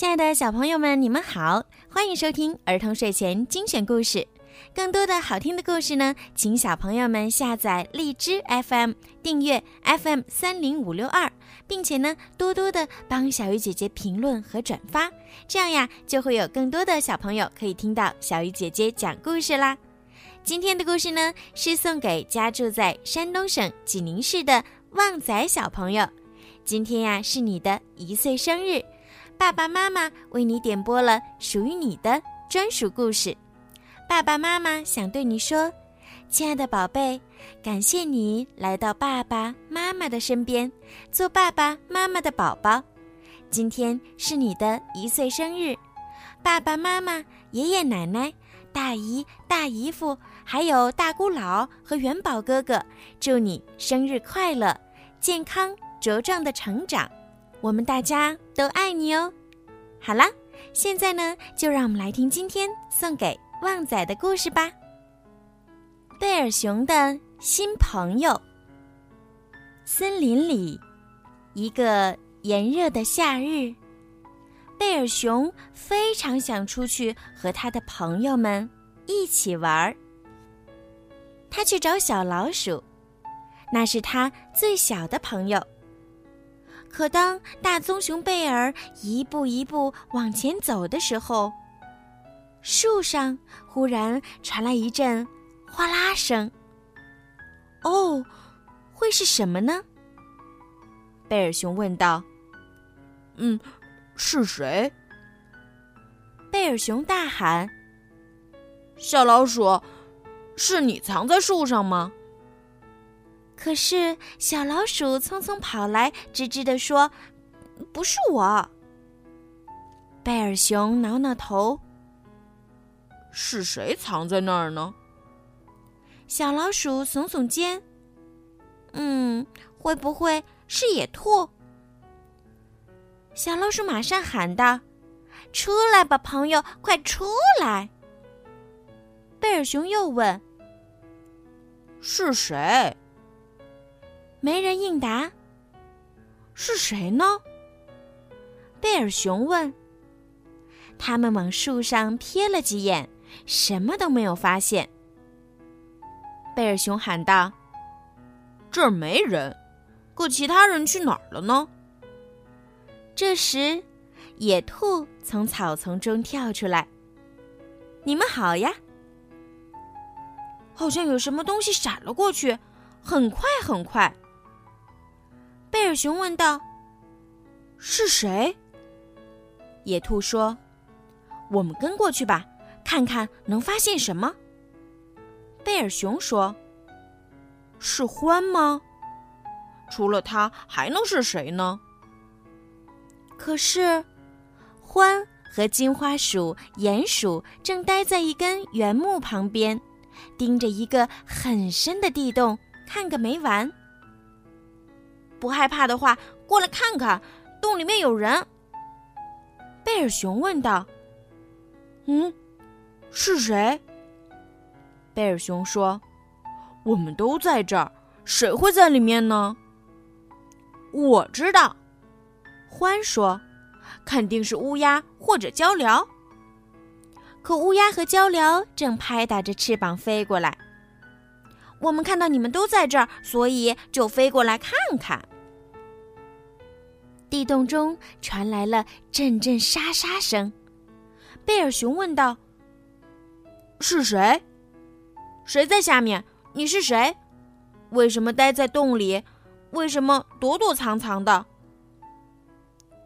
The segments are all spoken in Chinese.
亲爱的小朋友们，你们好，欢迎收听儿童睡前精选故事。更多的好听的故事呢，请小朋友们下载荔枝 FM，订阅 FM 三零五六二，并且呢，多多的帮小鱼姐姐评论和转发，这样呀，就会有更多的小朋友可以听到小鱼姐姐讲故事啦。今天的故事呢，是送给家住在山东省济宁市的旺仔小朋友。今天呀，是你的一岁生日，爸爸妈妈为你点播了属于你的专属故事。爸爸妈妈想对你说，亲爱的宝贝，感谢你来到爸爸妈妈的身边，做爸爸妈妈的宝宝。今天是你的一岁生日，爸爸妈妈、爷爷奶奶、大姨大姨夫，还有大姑姥和元宝哥哥，祝你生日快乐，健康茁壮的成长。我们大家都爱你哦。好啦，现在呢，就让我们来听今天送给。旺仔的故事吧。贝尔熊的新朋友。森林里，一个炎热的夏日，贝尔熊非常想出去和他的朋友们一起玩儿。他去找小老鼠，那是他最小的朋友。可当大棕熊贝尔一步一步往前走的时候，树上忽然传来一阵哗啦声。哦，会是什么呢？贝尔熊问道。“嗯，是谁？”贝尔熊大喊。“小老鼠，是你藏在树上吗？”可是小老鼠匆匆跑来，吱吱地说：“不是我。”贝尔熊挠挠头。是谁藏在那儿呢？小老鼠耸耸肩，嗯，会不会是野兔？小老鼠马上喊道：“出来吧，朋友，快出来！”贝尔熊又问：“是谁？”没人应答。是谁呢？贝尔熊问。他们往树上瞥了几眼。什么都没有发现。贝尔熊喊道：“这儿没人，可其他人去哪儿了呢？”这时，野兔从草丛中跳出来：“你们好呀！”好像有什么东西闪了过去，很快很快。贝尔熊问道：“是谁？”野兔说：“我们跟过去吧。”看看能发现什么？贝尔熊说：“是獾吗？除了它还能是谁呢？”可是，獾和金花鼠、鼹鼠正待在一根原木旁边，盯着一个很深的地洞看个没完。不害怕的话，过来看看，洞里面有人。贝尔熊问道：“嗯？”是谁？贝尔熊说：“我们都在这儿，谁会在里面呢？”我知道，獾说：“肯定是乌鸦或者鹪鹩。”可乌鸦和鹪鹩正拍打着翅膀飞过来。我们看到你们都在这儿，所以就飞过来看看。地洞中传来了阵阵沙沙声。贝尔熊问道。是谁？谁在下面？你是谁？为什么待在洞里？为什么躲躲藏藏的？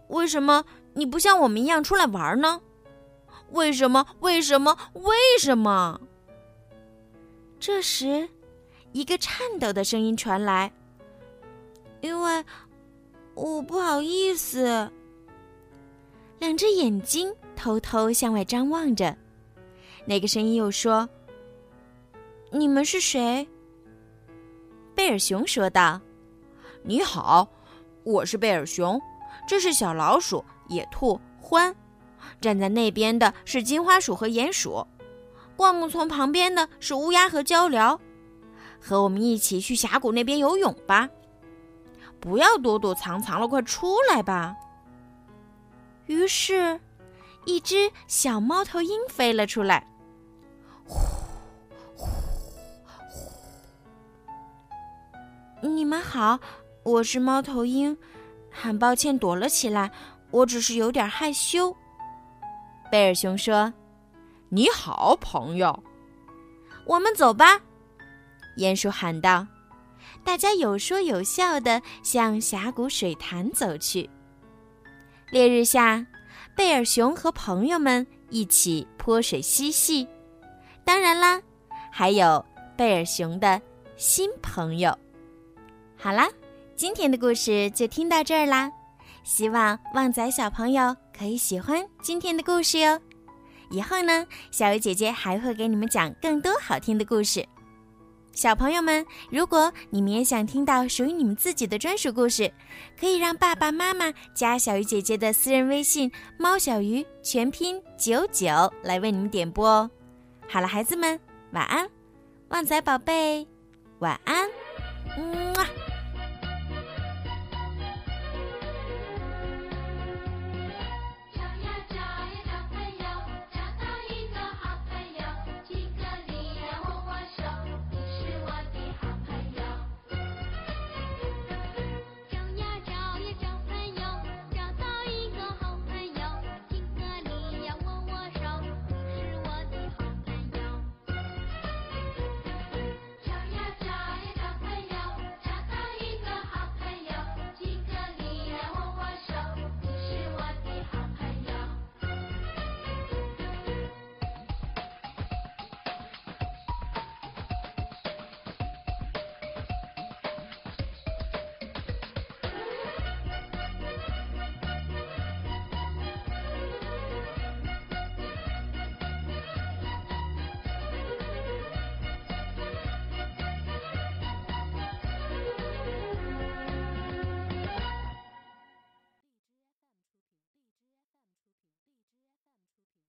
为什么你不像我们一样出来玩呢？为什么？为什么？为什么？这时，一个颤抖的声音传来：“因为我不好意思。”两只眼睛偷偷向外张望着。那个声音又说：“你们是谁？”贝尔熊说道：“你好，我是贝尔熊，这是小老鼠、野兔、獾，站在那边的是金花鼠和鼹鼠，灌木丛旁边的是乌鸦和鹪鹩。和我们一起去峡谷那边游泳吧！不要躲躲藏藏了，快出来吧！”于是，一只小猫头鹰飞了出来。呼呼呼！你们好，我是猫头鹰，很抱歉躲了起来，我只是有点害羞。贝尔熊说：“你好，朋友，我们走吧。”鼹鼠喊道。大家有说有笑的向峡谷水潭走去。烈日下，贝尔熊和朋友们一起泼水嬉戏。当然啦，还有贝尔熊的新朋友。好啦，今天的故事就听到这儿啦。希望旺仔小朋友可以喜欢今天的故事哟。以后呢，小鱼姐姐还会给你们讲更多好听的故事。小朋友们，如果你们也想听到属于你们自己的专属故事，可以让爸爸妈妈加小鱼姐姐的私人微信“猫小鱼”全拼九九来为你们点播哦。好了，孩子们，晚安，旺仔宝贝，晚安，嗯。